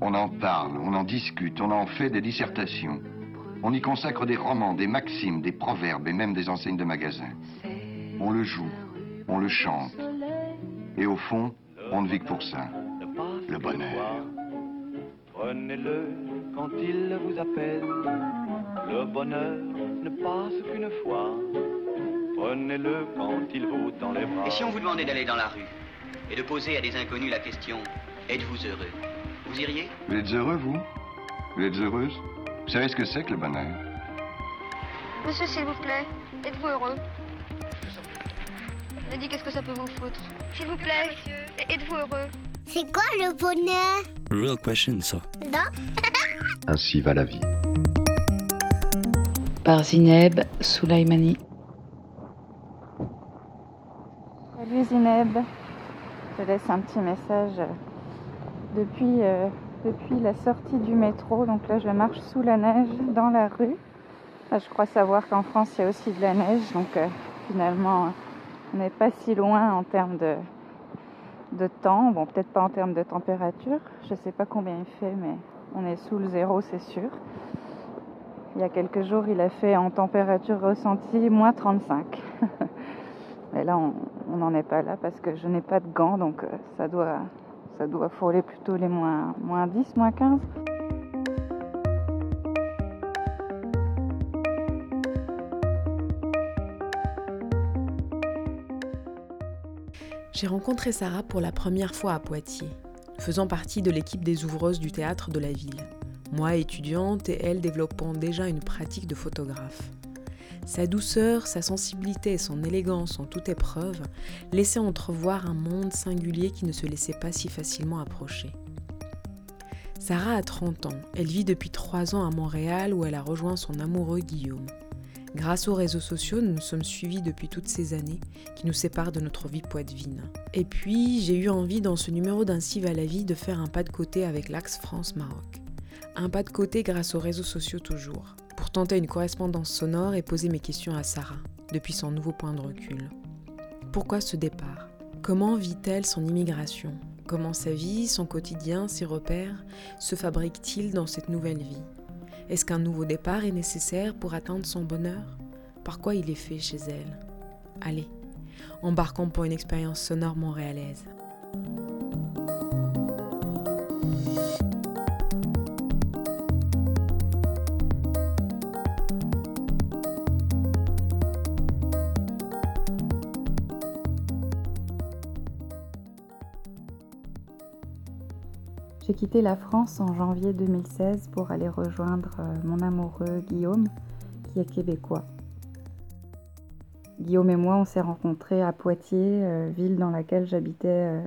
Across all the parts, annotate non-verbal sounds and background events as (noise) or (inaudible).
On en parle, on en discute, on en fait des dissertations. On y consacre des romans, des maximes, des proverbes et même des enseignes de magasins. On le joue, on le chante. Et au fond, on ne vit que pour ça. Le bonheur. Prenez-le quand il vous appelle. Le bonheur ne passe qu'une fois. Prenez-le quand il vous tend les bras. Et si on vous demandait d'aller dans la rue et de poser à des inconnus la question Êtes-vous heureux? Vous iriez Vous êtes heureux, vous Vous êtes heureuse Vous savez ce que c'est que le bonheur Monsieur, s'il vous plaît, êtes-vous heureux Je dit qu'est-ce que ça peut vous foutre S'il vous plaît, êtes-vous heureux C'est quoi le bonheur Real question, ça. Non (laughs) Ainsi va la vie. Par Zineb Soulaimani. Salut Zineb, je te laisse un petit message depuis, euh, depuis la sortie du métro. Donc là, je marche sous la neige dans la rue. Je crois savoir qu'en France, il y a aussi de la neige. Donc euh, finalement, on n'est pas si loin en termes de, de temps. Bon, peut-être pas en termes de température. Je ne sais pas combien il fait, mais on est sous le zéro, c'est sûr. Il y a quelques jours, il a fait en température ressentie moins 35. (laughs) Mais là, on n'en est pas là parce que je n'ai pas de gants, donc euh, ça doit, ça doit frôler plutôt les moins, moins 10, moins 15. J'ai rencontré Sarah pour la première fois à Poitiers, faisant partie de l'équipe des ouvreuses du théâtre de la ville. Moi étudiante et elle développant déjà une pratique de photographe. Sa douceur, sa sensibilité et son élégance en toute épreuve laissaient entrevoir un monde singulier qui ne se laissait pas si facilement approcher. Sarah a 30 ans. Elle vit depuis 3 ans à Montréal où elle a rejoint son amoureux Guillaume. Grâce aux réseaux sociaux, nous nous sommes suivis depuis toutes ces années qui nous séparent de notre vie poitevine. Et puis, j'ai eu envie dans ce numéro d'Ainsi va la vie de faire un pas de côté avec l'Axe France-Maroc. Un pas de côté grâce aux réseaux sociaux toujours, pour tenter une correspondance sonore et poser mes questions à Sarah, depuis son nouveau point de recul. Pourquoi ce départ? Comment vit-elle son immigration? Comment sa vie, son quotidien, ses repères se fabriquent-ils dans cette nouvelle vie? Est-ce qu'un nouveau départ est nécessaire pour atteindre son bonheur? Par quoi il est fait chez elle? Allez, embarquons pour une expérience sonore montréalaise. J'ai quitté la France en janvier 2016 pour aller rejoindre euh, mon amoureux Guillaume, qui est québécois. Guillaume et moi, on s'est rencontrés à Poitiers, euh, ville dans laquelle j'habitais euh,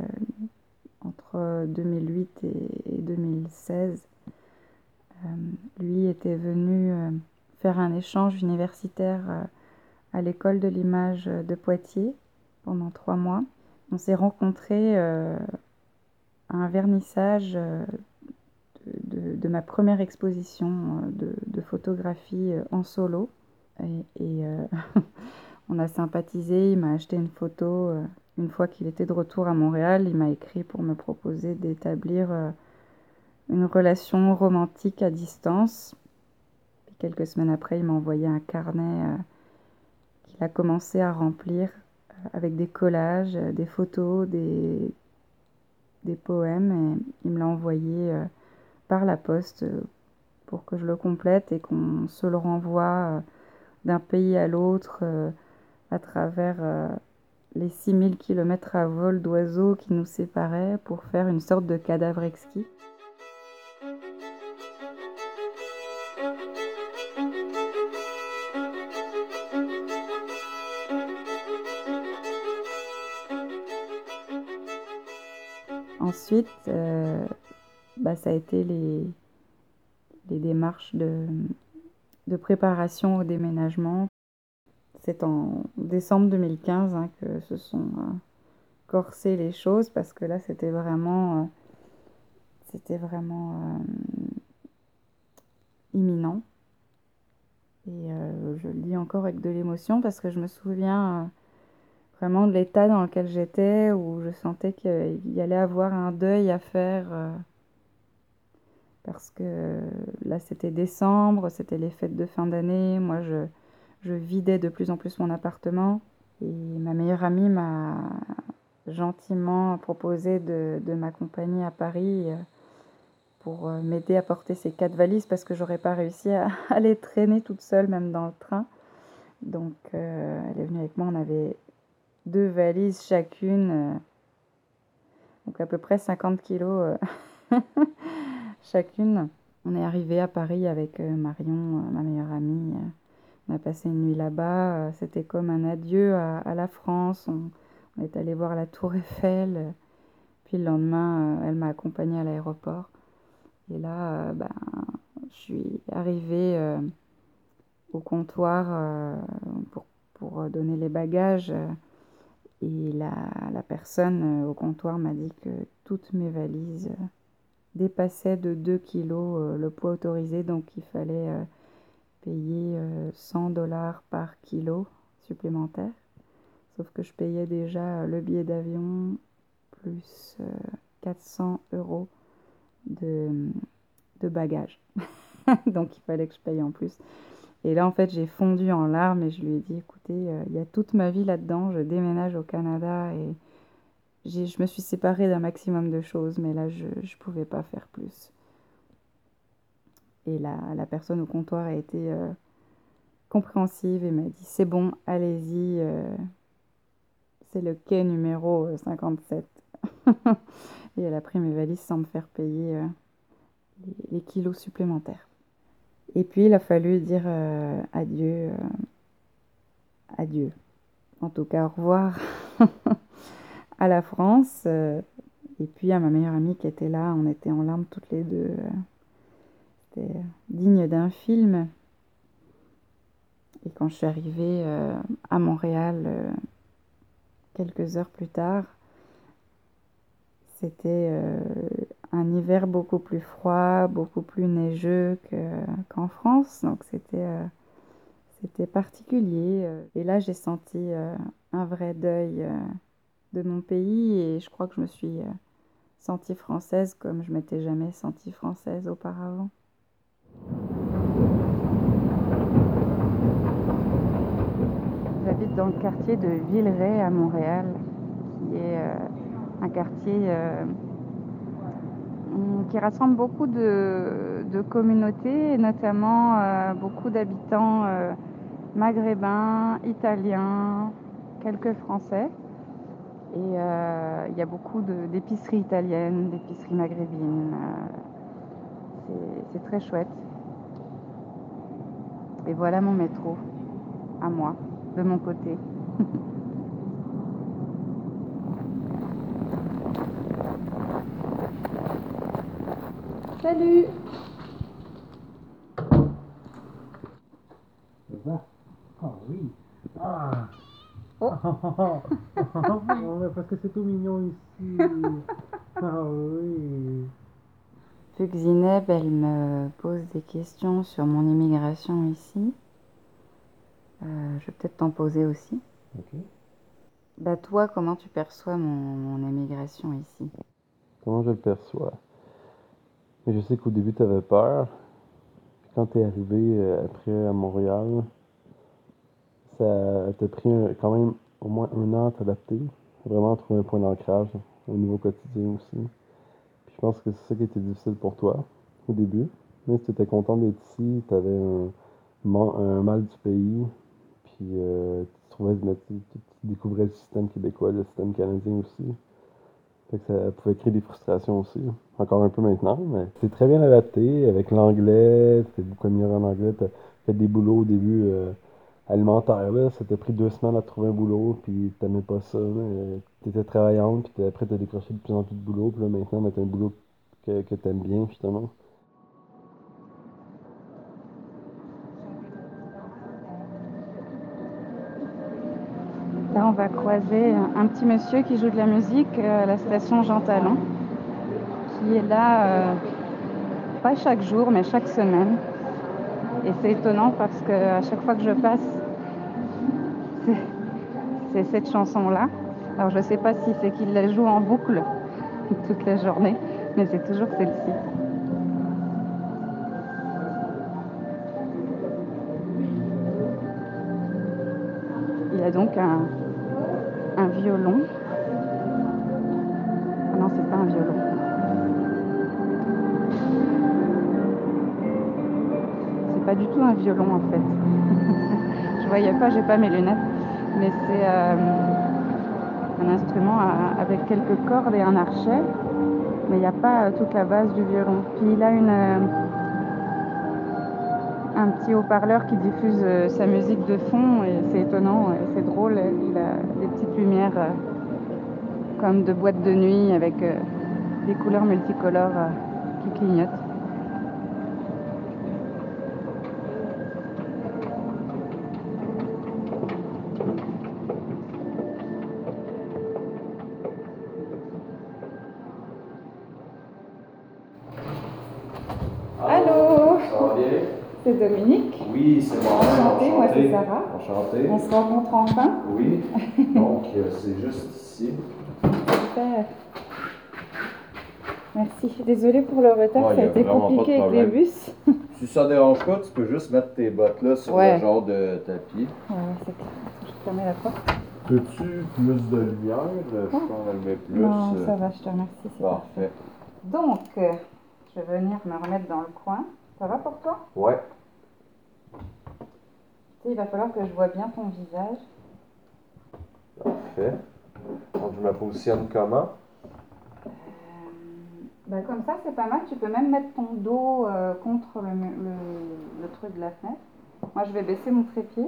entre 2008 et 2016. lui était venu faire un échange universitaire à l'école de l'image de Poitiers pendant trois mois. On s'est rencontrés un vernissage euh, de, ma première exposition euh, de, photographie euh, en solo. Et, (laughs) on a sympathisé, il m'a acheté une photo. Une fois qu'il était de retour à Montréal, il m'a écrit pour me proposer d'établir une relation romantique à distance. Quelques semaines après, il m'a envoyé un carnet qu'il a commencé à remplir avec des collages, des photos, des, des poèmes et il me l'a envoyé euh, par la poste euh, pour que je le complète et qu'on se le renvoie euh, d'un pays à l'autre à travers les 6000 km à vol d'oiseaux qui nous séparaient pour faire une sorte de cadavre exquis. Ensuite, euh, bah, ça a été les, les démarches de, de, préparation au déménagement. C'est en décembre 2015 hein, que se sont euh, corsées les choses parce que là, c'était vraiment, euh, c'était vraiment imminent. Et je le dis encore avec de l'émotion parce que je me souviens vraiment de l'état dans lequel j'étais, où je sentais qu'il y allait avoir un deuil à faire. Euh. parce que là c'était décembre, c'était les fêtes de fin d'année, moi je, je vidais de plus en plus mon appartement et ma meilleure amie m'a gentiment proposé de, de m'accompagner à Paris euh, pour euh, m'aider à porter ces quatre valises parce que j'aurais pas réussi à, (laughs) les traîner toute seule même dans le train. Donc elle est venue avec moi, on avait deux valises chacune, euh, donc à peu près 50 kilos euh, (laughs) chacune. On est arrivé à Paris avec euh, Marion, ma meilleure amie. On a passé une nuit là-bas. C'était comme un adieu à, la France. On, est allé voir la Tour Eiffel. Puis le lendemain, elle m'a accompagnée à l'aéroport. Et là, ben, je suis arrivée au comptoir pour, pour, donner les bagages. Et la, la personne au comptoir m'a dit que toutes mes valises dépassaient de 2 kilos le poids autorisé, donc il fallait payer 100 dollars par kilo supplémentaire. Sauf que je payais déjà le billet d'avion plus 400 euros de, de bagages. (laughs) donc il fallait que je paye en plus. Et là, en fait, j'ai fondu en larmes et je lui ai dit, écoutez, euh, il y a toute ma vie là-dedans, je déménage au Canada et je me suis séparée d'un maximum de choses, mais là, je ne pouvais pas faire plus. Et la, la, personne au comptoir a été euh, compréhensive et m'a dit, c'est bon, allez-y, euh, c'est le quai numéro 57. (laughs) et elle a pris mes valises sans me faire payer les, les kilos supplémentaires. Et puis il a fallu dire euh, adieu, euh, adieu, en tout cas au revoir (laughs) à la France. Euh, et puis à ma meilleure amie qui était là, on était en larmes toutes les deux. C'était digne d'un film. Et quand je suis arrivée à Montréal quelques heures plus tard, c'était un hiver beaucoup plus froid, beaucoup plus neigeux qu'en qu France. Donc c'était euh, particulier. Et là, j'ai senti euh, un vrai deuil euh, de mon pays et je crois que je me suis sentie française comme je m'étais jamais sentie française auparavant. J'habite dans le quartier de Villeray à Montréal, qui est un quartier qui rassemble beaucoup de, communautés, et notamment euh, beaucoup d'habitants euh, maghrébins, italiens, quelques français. Et euh, il y a beaucoup d'épiceries italiennes, d'épiceries maghrébines. C'est très chouette. Et voilà mon métro, à moi, de mon côté. (laughs) Salut. Ça Ah oui. Ah. Oh. Parce que c'est tout mignon ici. (laughs) Ah oui. Vu que Zineb, elle me pose des questions sur mon immigration ici, euh, je vais peut-être t'en poser aussi. Ok. Bah toi, comment tu perçois mon, mon immigration ici? Comment je le perçois? Je sais qu'au début, tu avais peur. Quand tu es arrivé euh, après à Montréal, ça t'a pris quand même au moins un an à t'adapter. Vraiment trouver un point d'ancrage au niveau quotidien aussi. Puis je pense que c'est ça qui était difficile pour toi au début. Mais si tu étais content d'être ici, tu avais un, un, mal du pays, puis euh, tu, trouvais, tu, tu découvrais le système québécois, le système canadien aussi. Fait que ça pouvait créer des frustrations aussi. Encore un peu maintenant, mais c'est très bien adapté avec l'anglais. C'était beaucoup meilleur en anglais. T'as fait des boulots au début euh, alimentaires. Là. Ça t'a pris deux semaines à trouver un boulot, puis t'aimais pas ça. T'étais travaillante, puis après t'as décroché de plus en plus de boulot. Puis là maintenant, t'as un boulot que, que t'aimes bien, justement. on va croiser un petit monsieur qui joue de la musique euh, à la station Jean Talon, qui est là, euh, pas chaque jour, mais chaque semaine. Et c'est étonnant parce que à chaque fois que je passe, c'est cette chanson-là. Alors je ne sais pas si c'est qu'il la joue en boucle (laughs) toute la journée, mais c'est toujours celle-ci. Il y a donc un, un violon. Ah non, c'est pas un violon. C'est pas du tout un violon en fait. (laughs) Je voyais pas, j'ai pas mes lunettes. Mais c'est euh, un instrument avec quelques cordes et un archet. Mais il n'y a pas toute la base du violon. Puis il a une, euh, un petit haut-parleur qui diffuse euh, sa musique de fond et c'est étonnant, c'est drôle. Des petites lumières euh, comme de boîtes de nuit avec euh, des couleurs multicolores euh, qui clignotent. Allô? C'est Dominique. Oui, c'est moi. Enchantée, moi c'est Sarah. Enchanté. On se rencontre enfin. Oui. (laughs) Donc, euh, c'est juste ici. Super. Merci. Désolée pour le retard, Ouais, ça a a été compliqué avec les bus. (laughs) Si ça dérange pas, tu peux juste mettre tes bottes là sur Ouais. le genre de tapis. Ouais, c'est clair. Je fermer la porte. Peux-tu plus de lumière? Je peux en allumer plus. non, euh, ça va, je te remercie. parfait. Parfait. Donc, euh, je vais venir me remettre dans le coin. Ça va pour toi? Ouais. Tu sais, il va falloir que je vois bien ton visage. Parfait. Donc, je me positionne comment? Euh, bah, comme ça, c'est pas mal. Tu peux même mettre ton dos euh, contre le, mu- le- le truc de la fenêtre. Moi, je vais baisser mon trépied.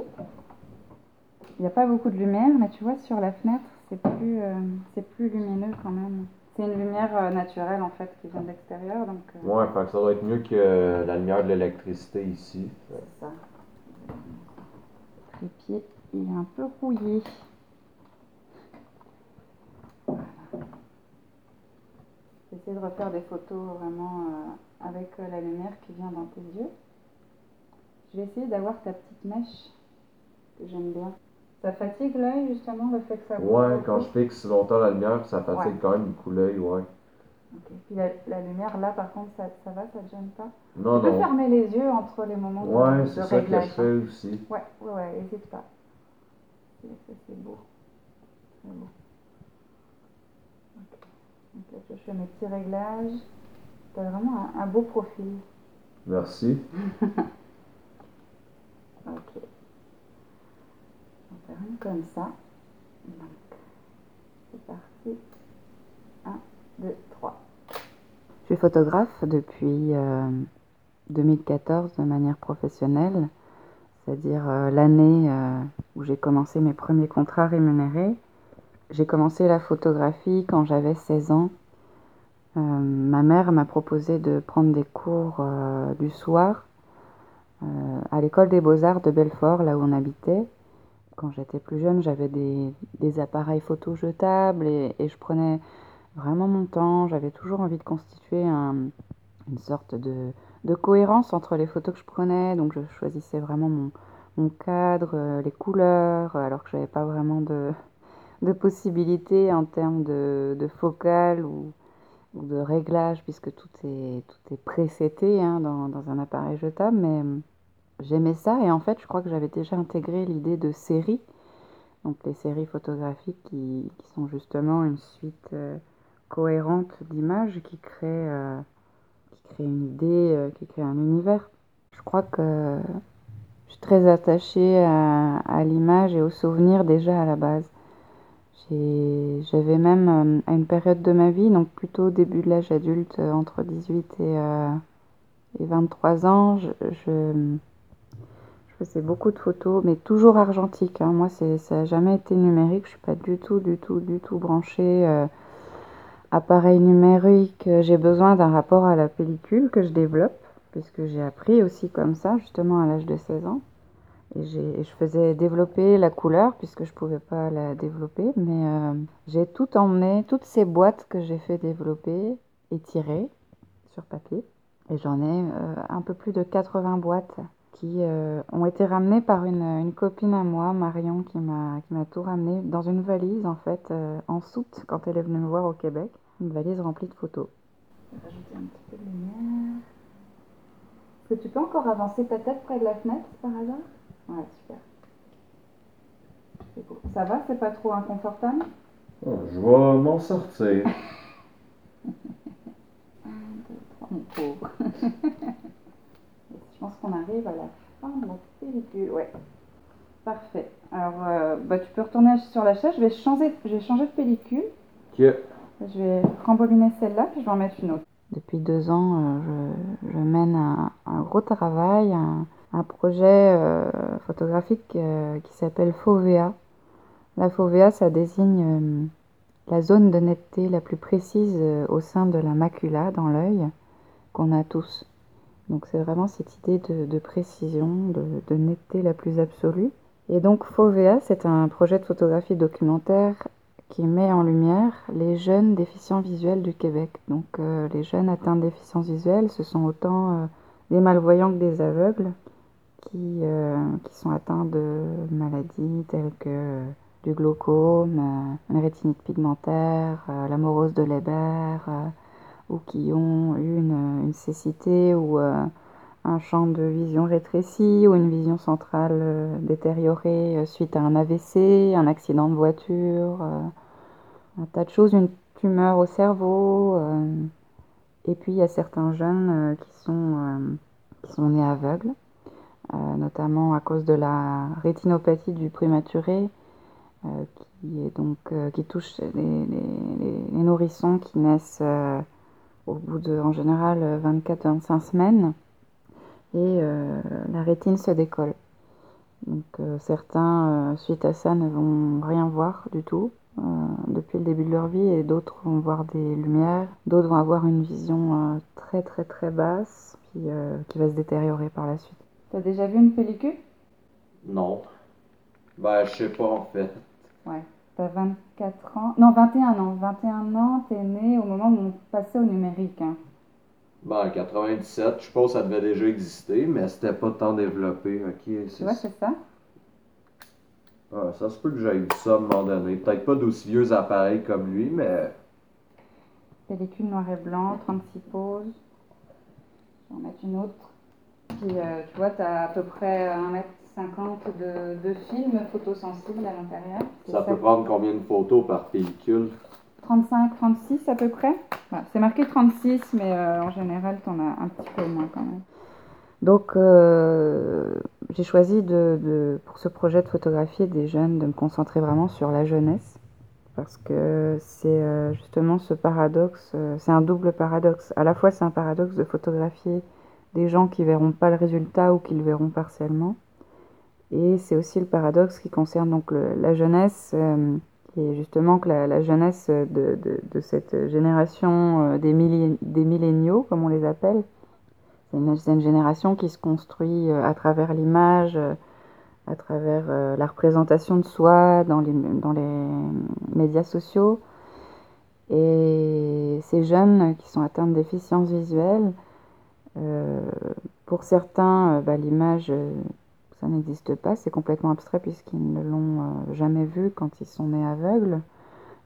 Il n'y a pas beaucoup de lumière, mais tu vois, sur la fenêtre, c'est plus, euh, c'est plus lumineux quand même. C'est une lumière euh, naturelle en fait qui vient de l'extérieur, donc euh, Ouais, ça doit être mieux que la lumière de l'électricité ici. c'est ça. Le trépied, il est un peu rouillé. Voilà. J'essaie de refaire des photos vraiment euh, avec euh, la lumière qui vient dans tes yeux. Je vais essayer d'avoir ta petite mèche que j'aime bien. Ça fatigue l'œil justement le fait que ça bouge Ouais, quand je fixe longtemps la lumière, ça fatigue Ouais. quand même beaucoup l'œil, ouais. Puis la, la lumière là par contre ça, ça va, ça te gêne pas? Non, Tu peux non. fermer les yeux entre les moments de, Ouais, de c'est ça que réglage. je fais aussi. Ouais, ouais, ouais, n'hésite pas. C'est beau. C'est beau. Ok. Donc là, je fais mes petits réglages. T'as vraiment un, un beau profil. Merci. (laughs) Ok. On fait rien comme ça. Donc, c'est parti. 1, 2, 3. Photographe depuis euh, 2014 de manière professionnelle, c'est-à-dire euh, l'année euh, où j'ai commencé mes premiers contrats rémunérés. J'ai commencé la photographie quand j'avais 16 ans. Euh, ma mère m'a proposé de prendre des cours euh, du soir euh, à l'école des beaux-arts de Belfort, là où on habitait. Quand j'étais plus jeune, j'avais des, appareils photo jetables et, et je prenais vraiment mon temps. J'avais toujours envie de constituer un- une sorte de, cohérence entre les photos que je prenais. Donc je choisissais vraiment mon, cadre, euh, les couleurs, euh, alors que je n'avais pas vraiment de, possibilités en termes de, de focale ou, de réglage, puisque tout est, tout est préseté hein, dans, un appareil jetable. Mais euh, j'aimais ça et en fait, je crois que j'avais déjà intégré l'idée de série. Donc les séries photographiques qui, qui sont justement une suite euh, cohérente d'images qui crée, euh, qui crée une idée, euh, qui crée un univers. Je crois que je suis très attachée à, l'image et au souvenir déjà à la base. J'avais même euh, à une période de ma vie, donc plutôt début de l'âge adulte, entre 18 et, euh, et 23 ans, je, je, faisais beaucoup de photos, mais toujours argentiques. hein. Moi, ça n'a jamais été numérique. Je suis pas du tout, du tout, du tout branchée appareil numérique. J'ai besoin d'un rapport à la pellicule que je développe, puisque j'ai appris aussi comme ça, justement à l'âge de 16 ans. Et, et je faisais développer la couleur, puisque je pouvais pas la développer, mais euh, j'ai tout emmené, toutes ces boîtes que j'ai fait développer et tirer sur papier. Et j'en ai euh, un peu plus de 80 boîtes qui euh, ont été ramenées par une, copine à moi, Marion, qui m'a tout ramené dans une valise en fait euh, en soute quand elle est venue me voir au Québec, une valise remplie de photos. Je vais rajouter un petit peu de lumière. Est-ce que tu peux encore avancer ta tête près de la fenêtre par hasard? Ouais, super. Ça va, c'est pas trop inconfortable? Oh, Je vais m'en sortir. (laughs) mon pauvre. (laughs) je pense qu'on arrive à la fin de la pellicule. Ouais. Parfait. Alors, euh, bah, tu peux retourner sur la chaise. Je vais changer, je vais changer de pellicule. Je vais rembobiner celle-là, puis je vais en mettre une autre. Depuis deux ans, euh, je, mène un, gros travail, un, projet euh, photographique qui s'appelle FOVEA. La FOVEA, ça désigne la zone de netteté la plus précise au sein de la macula, dans l'œil, qu'on a tous. Donc c'est vraiment cette idée de, précision, de, netteté la plus absolue. Et donc FOVEA, c'est un projet de photographie documentaire qui met en lumière les jeunes déficients visuels du Québec. Donc euh, les jeunes atteints de déficience visuelle, ce sont autant euh, des malvoyants que des aveugles qui, euh, qui sont atteints de maladies telles que du glaucome, une rétinite pigmentaire, la morose de Leber, ou qui ont eu une, une cécité ou un champ de vision rétréci ou une vision centrale détériorée suite à un AVC, un accident de voiture, un tas de choses, une tumeur au cerveau. et puis il y a certains jeunes qui, sont, qui sont nés aveugles, notamment à cause de la rétinopathie du prématuré, qui, est donc, qui touche les, les, les nourrissons qui naissent au bout de, en général, 24-25 semaines et euh, la rétine se décolle. Donc euh, certains, euh, suite à ça, ne vont rien voir du tout depuis le début de leur vie et d'autres vont voir des lumières, d'autres vont avoir une vision très très très basse qui, qui va se détériorer par la suite. T'as déjà vu une pellicule? Non. Bah je sais pas en fait. Ouais. T'as 24 ans. Non, 21 ans. 21 ans, t'es né au moment où on passait au numérique. Hein. Ben, en 97, je suppose que ça devait déjà exister, mais c'était pas tant développé. Ok, tu vois, c'est ça? Ah, ça se peut que j'aille ça à un moment donné. Peut-être pas d'aussi vieux appareils comme lui, mais. Pellicule noir et blanc, 36 poses. Je vais en mettre une autre. Puis, euh, tu vois, tu as à peu près 1m50 de, de film photosensible à l'intérieur. Ça, peut prendre combien de photos par pellicule? 35, 36 à peu près. c'est marqué 36, mais euh, en général, tu en as un petit peu moins quand même. Donc, euh, j'ai choisi de, pour ce projet de photographier des jeunes, de me concentrer vraiment sur la jeunesse. Parce que c'est euh, justement ce paradoxe, c'est un double paradoxe. À la fois, c'est un paradoxe de photographier des gens qui verront pas le résultat ou qui le verront partiellement. Et c'est aussi le paradoxe qui concerne donc la jeunesse et justement que la, jeunesse de, de, cette génération euh, des, des milléniaux, comme on les appelle, c'est une, génération qui se construit euh, à travers l'image, euh, à travers la représentation de soi dans les, médias sociaux. Et ces jeunes qui sont atteints de déficience visuelle, pour certains, bah, l'image ça n'existe pas, c'est complètement abstrait puisqu'ils ne l'ont euh, jamais vu quand ils sont nés aveugles,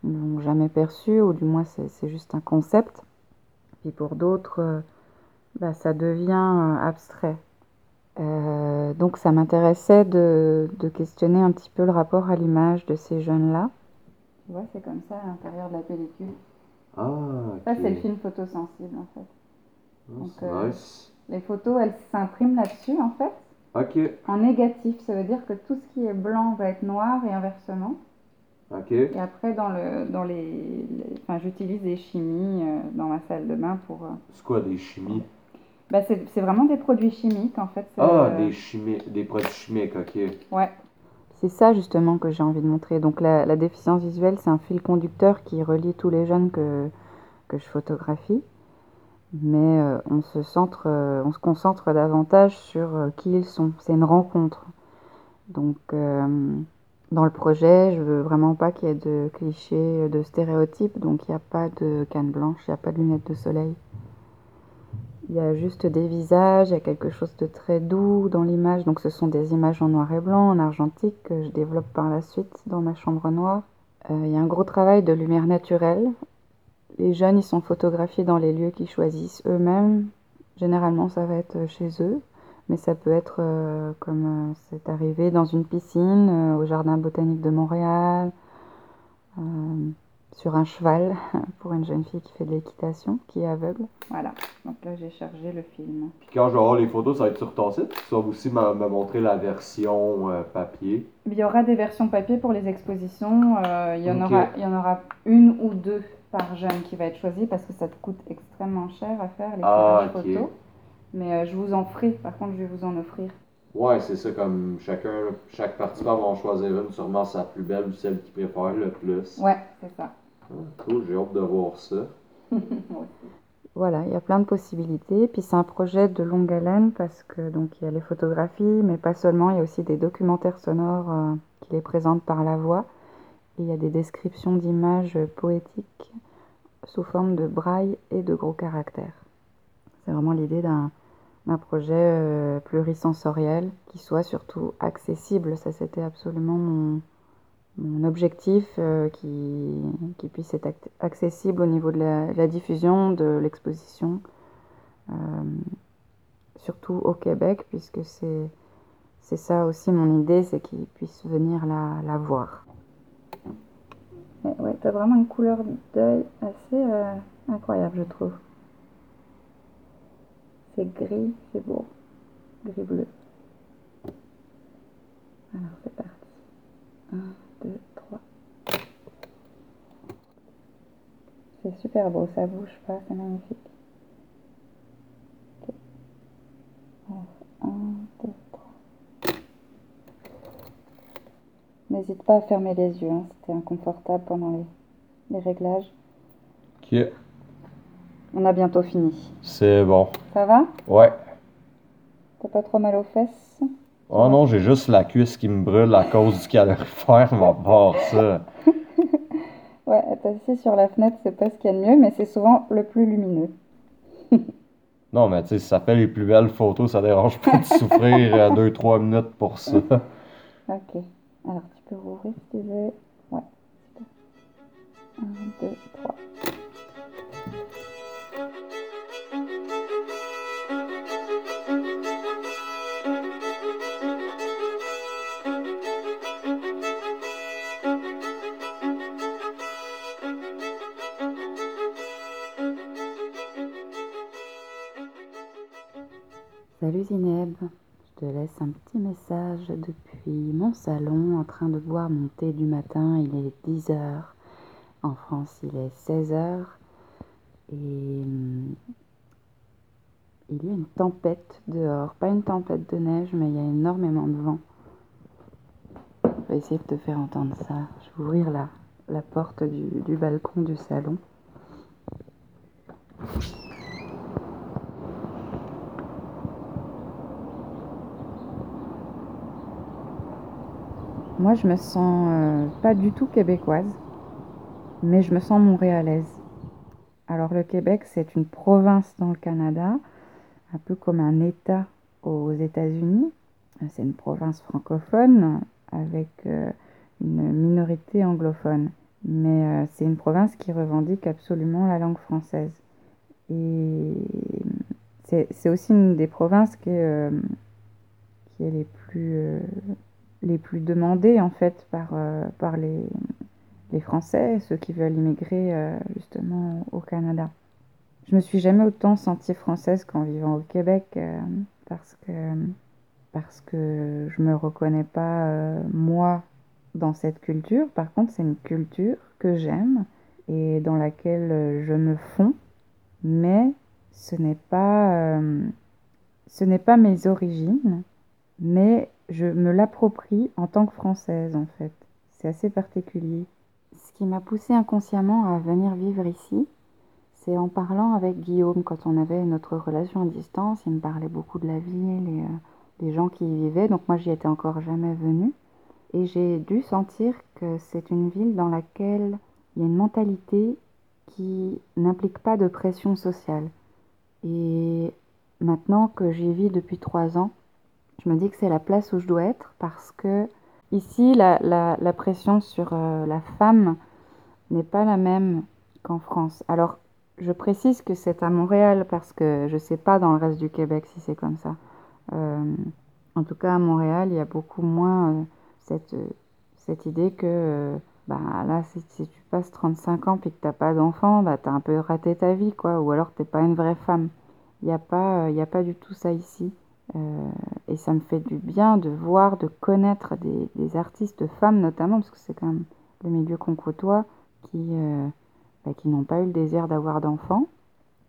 ils ne l'ont jamais perçu, ou du moins c'est juste un concept. Puis pour d'autres, euh, bah, ça devient euh, abstrait. donc ça m'intéressait de, questionner un petit peu le rapport à l'image de ces jeunes-là. Tu vois, c'est comme ça à l'intérieur de la pellicule. Ah, Ça, c'est le film photosensible en fait. Ah, donc, Les photos, elles s'impriment là-dessus en fait. En négatif, ça veut dire que tout ce qui est blanc va être noir et inversement. Et après, dans, le, dans les, Enfin, j'utilise des chimies euh, dans ma salle de bain pour... Euh, c'est quoi des chimies? Bah, c'est vraiment des produits chimiques, en fait. Ah, des, chimie, des produits chimiques, ok. Ouais. C'est ça, justement, que j'ai envie de montrer. Donc, la, la déficience visuelle, c'est un fil conducteur qui relie tous les jeunes que, que je photographie mais euh, on, se centre, euh, on se concentre davantage sur euh, qui ils sont. C'est une rencontre. Donc, dans le projet, je veux vraiment pas qu'il y ait de clichés, de stéréotypes, donc il n'y a pas de canne blanche, il n'y a pas de lunettes de soleil. Il y a juste des visages, il y a quelque chose de très doux dans l'image. Donc ce sont des images en noir et blanc, en argentique, que je développe par la suite dans ma chambre noire. il y a un gros travail de lumière naturelle les jeunes, ils sont photographiés dans les lieux qu'ils choisissent eux-mêmes. Généralement, ça va être chez eux. Mais ça peut être euh, comme c'est arrivé dans une piscine, au Jardin botanique de Montréal, sur un cheval pour une jeune fille qui fait de l'équitation, qui est aveugle. Voilà, donc là j'ai chargé le film. Puis quand je vais avoir les photos, ça va être sur ton site. Tu vas aussi me montrer la version euh, papier. Il y aura des versions papier pour les expositions. Euh, il, y en aura, il y en aura une ou deux par jeune qui va être choisie parce que ça te coûte extrêmement cher à faire les ah, photos. Mais euh, je vous en ferai, par contre je vais vous en offrir. Ouais, c'est ça, comme chacun, chaque participant va en choisir une, sûrement sa plus belle ou celle qui préfère le plus. Ouais, c'est ça. J'ai hâte de ça. (laughs) voilà, il y a plein de possibilités. Puis c'est un projet de longue haleine parce que donc il y a les photographies, mais pas seulement, il y a aussi des documentaires sonores euh, qui les présentent par la voix. Et il y a des descriptions d'images poétiques sous forme de braille et de gros caractères. C'est vraiment l'idée d'un projet euh, plurisensoriel qui soit surtout accessible. Ça, c'était absolument mon, mon objectif euh, qui, puisse être accessible au niveau de la, diffusion de l'exposition, euh, surtout au Québec, puisque c'est, c'est ça aussi mon idée, c'est qu'ils puissent venir la, la voir. Ouais, t'as vraiment une couleur d'œil assez euh, incroyable, je trouve. C'est gris, c'est beau. Gris-bleu. Alors, c'est parti. 2, 3. C'est super beau, ça bouge pas, c'est magnifique. 1, 2, 3. N'hésite pas à fermer les yeux, hein, c'était inconfortable pendant les, les réglages. Ok. On a bientôt fini. C'est bon. Ça va? Ouais. T'as pas trop mal aux fesses? Oh non, j'ai juste la cuisse qui me brûle à cause du calorifère, ma part ça. (laughs) ouais, être assis sur la fenêtre, c'est pas ce qu'il y a de mieux, mais c'est souvent le plus lumineux. (laughs) non, mais tu sais, si ça fait les plus belles photos, ça dérange pas de (laughs) souffrir 2-3 euh, minutes pour ça. Ok. Alors, tu peux rouvrir si tu veux. Ouais. 1, 2, 3. Salut Zineb, je te laisse un petit message depuis mon salon en train de boire mon thé du matin. Il est 10 h En France, il est 16 h Et hum, il y a une tempête dehors. Pas une tempête de neige, mais il y a énormément de vent. Je vais essayer de te faire entendre ça. Je vais ouvrir la, porte du balcon du salon. Moi, je me sens euh, pas du tout québécoise, mais je me sens montréalaise. Alors, le Québec, c'est une province dans le Canada, un peu comme un État aux États-Unis. C'est une province francophone avec euh, une minorité anglophone. Mais euh, c'est une province qui revendique absolument la langue française. Et c'est aussi une des provinces qui, est, qui est les plus les plus demandés en fait par, euh, par les, les Français, ceux qui veulent immigrer euh, justement au Canada. Je me suis jamais autant sentie française qu'en vivant au Québec euh, parce que parce que je me reconnais pas moi dans cette culture. Par contre, c'est une culture que j'aime et dans laquelle je me fonds, mais ce n'est pas ce n'est pas mes origines, mais je me l'approprie en tant que française en fait. C'est assez particulier. Ce qui m'a poussé inconsciemment à venir vivre ici, c'est en parlant avec Guillaume quand on avait notre relation à distance. Il me parlait beaucoup de la ville et euh, des gens qui y vivaient. Donc moi j'y étais encore jamais venue. Et j'ai dû sentir que c'est une ville dans laquelle il y a une mentalité qui n'implique pas de pression sociale. Et maintenant que j'y vis depuis trois ans, je me dis que c'est la place où je dois être parce que ici, la, la, pression sur euh, la femme n'est pas la même qu'en France. Alors, je précise que c'est à Montréal parce que je ne sais pas dans le reste du Québec si c'est comme ça. en tout cas à Montréal, il y a beaucoup moins cette, cette idée que bah là si, tu passes 35 ans puis que t'as pas d'enfant, bah t'as un peu raté ta vie quoi, ou alors t'es pas une vraie femme. Il n'y a pas, a pas du tout ça ici. Euh, et ça me fait du bien de voir, de connaître des, des artistes femmes notamment, parce que c'est quand même le milieu qu'on côtoie, qui, euh, bah, qui n'ont pas eu le désir d'avoir d'enfants,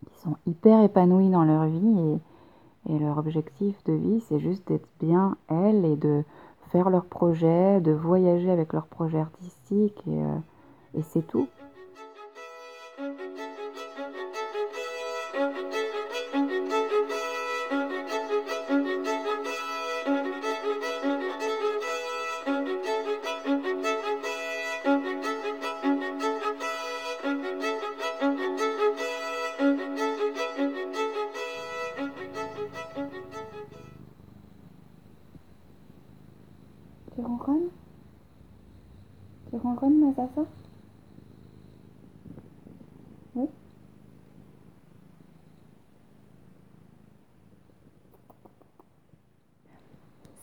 qui sont hyper épanouies dans leur vie et, et leur objectif de vie, c'est juste d'être bien elles et de faire leurs projets, de voyager avec leurs projets artistiques et, euh, et c'est tout.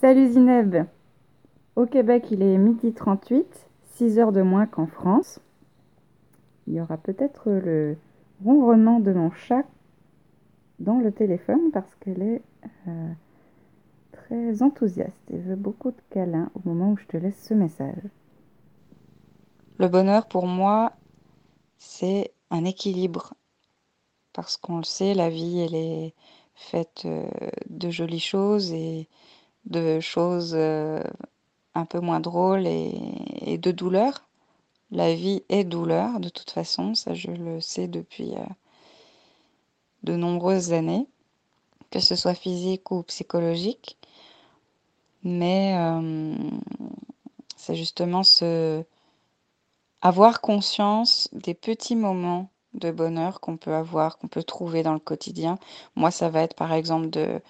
Salut Zineb Au Québec, il est midi 38, 6 heures de moins qu'en France. Il y aura peut-être le ronronnement de mon chat dans le téléphone parce qu'elle est... Euh, très enthousiaste et veut beaucoup de câlins au moment où je te laisse ce message. Le bonheur pour moi, c'est un équilibre. Parce qu'on le sait, la vie, elle est faite euh, de jolies choses et de choses euh, un peu moins drôles et, de douleurs. La vie est douleur, de toute façon, ça je le sais depuis euh, de nombreuses années, que ce soit physique ou psychologique. Mais euh, c'est justement ce avoir conscience des petits moments de bonheur qu'on peut avoir, qu'on peut trouver dans le quotidien. Moi, ça va être par exemple de,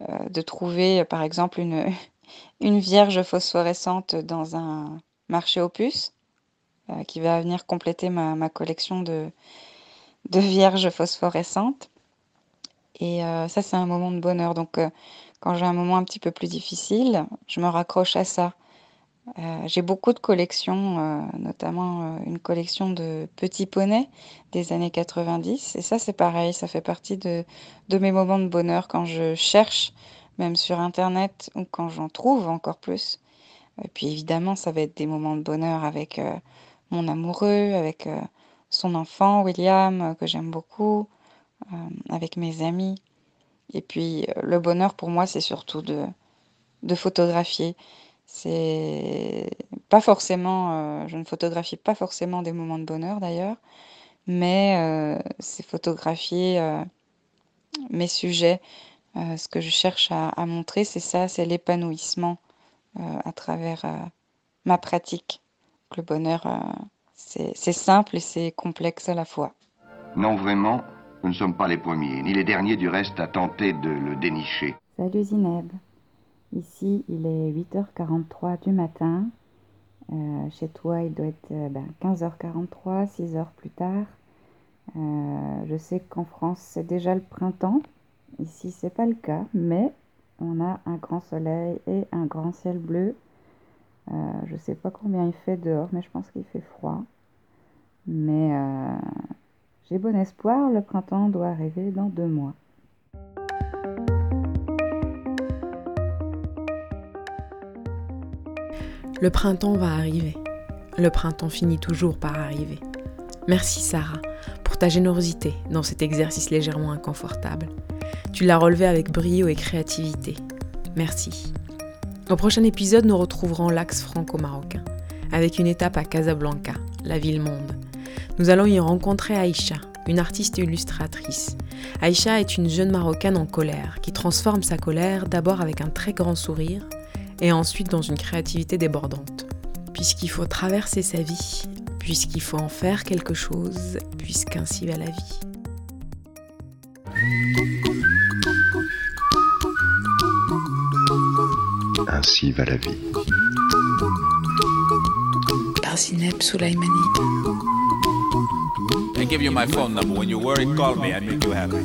de trouver par exemple (laughs) une, vierge phosphorescente dans un marché puces euh, qui va venir compléter ma, collection de vierges phosphorescentes. Et ça, c'est un moment de bonheur. Donc, quand j'ai un moment un petit peu plus difficile, je me raccroche à ça. Euh, j'ai beaucoup de collections, euh, notamment euh, une collection de petits poneys des années 90. Et ça, c'est pareil, ça fait partie de, mes moments de bonheur quand je cherche, même sur Internet, ou quand j'en trouve encore plus. Et puis évidemment, ça va être des moments de bonheur avec mon amoureux, avec son enfant, William, que j'aime beaucoup, avec mes amis. Et puis le bonheur pour moi, c'est surtout de photographier. C'est pas forcément, euh, je ne photographie pas forcément des moments de bonheur d'ailleurs, mais euh, c'est photographier mes sujets. ce que je cherche à, à montrer, c'est ça, c'est l'épanouissement à travers ma pratique. Le bonheur, c'est simple et c'est complexe à la fois. Non, vraiment, nous ne sommes pas les premiers, ni les derniers du reste à tenter de le dénicher. Salut Zineb. Ici, il est 8h43 du matin. Euh, chez toi, il doit être euh, ben, 15h43, 6 h plus tard. Euh, je sais qu'en France, c'est déjà le printemps. Ici, c'est pas le cas, mais on a un grand soleil et un grand ciel bleu. je sais pas combien il fait dehors, mais je pense qu'il fait froid. Mais j'ai bon espoir, le printemps doit arriver dans deux mois. Le printemps va arriver. Le printemps finit toujours par arriver. Merci Sarah pour ta générosité dans cet exercice légèrement inconfortable. Tu l'as relevé avec brio et créativité. Merci. Au prochain épisode, nous retrouverons l'axe franco-marocain, avec une étape à Casablanca, la ville monde. Nous allons y rencontrer Aïcha, une artiste illustratrice. Aïcha est une jeune Marocaine en colère qui transforme sa colère d'abord avec un très grand sourire et ensuite dans une créativité débordante. Puisqu'il faut traverser sa vie, puisqu'il faut en faire quelque chose, puisqu'ainsi va la vie. Ainsi va la vie. Par Zineb Soulaimani. and give you my phone number. When you worry, call me. I make you happy.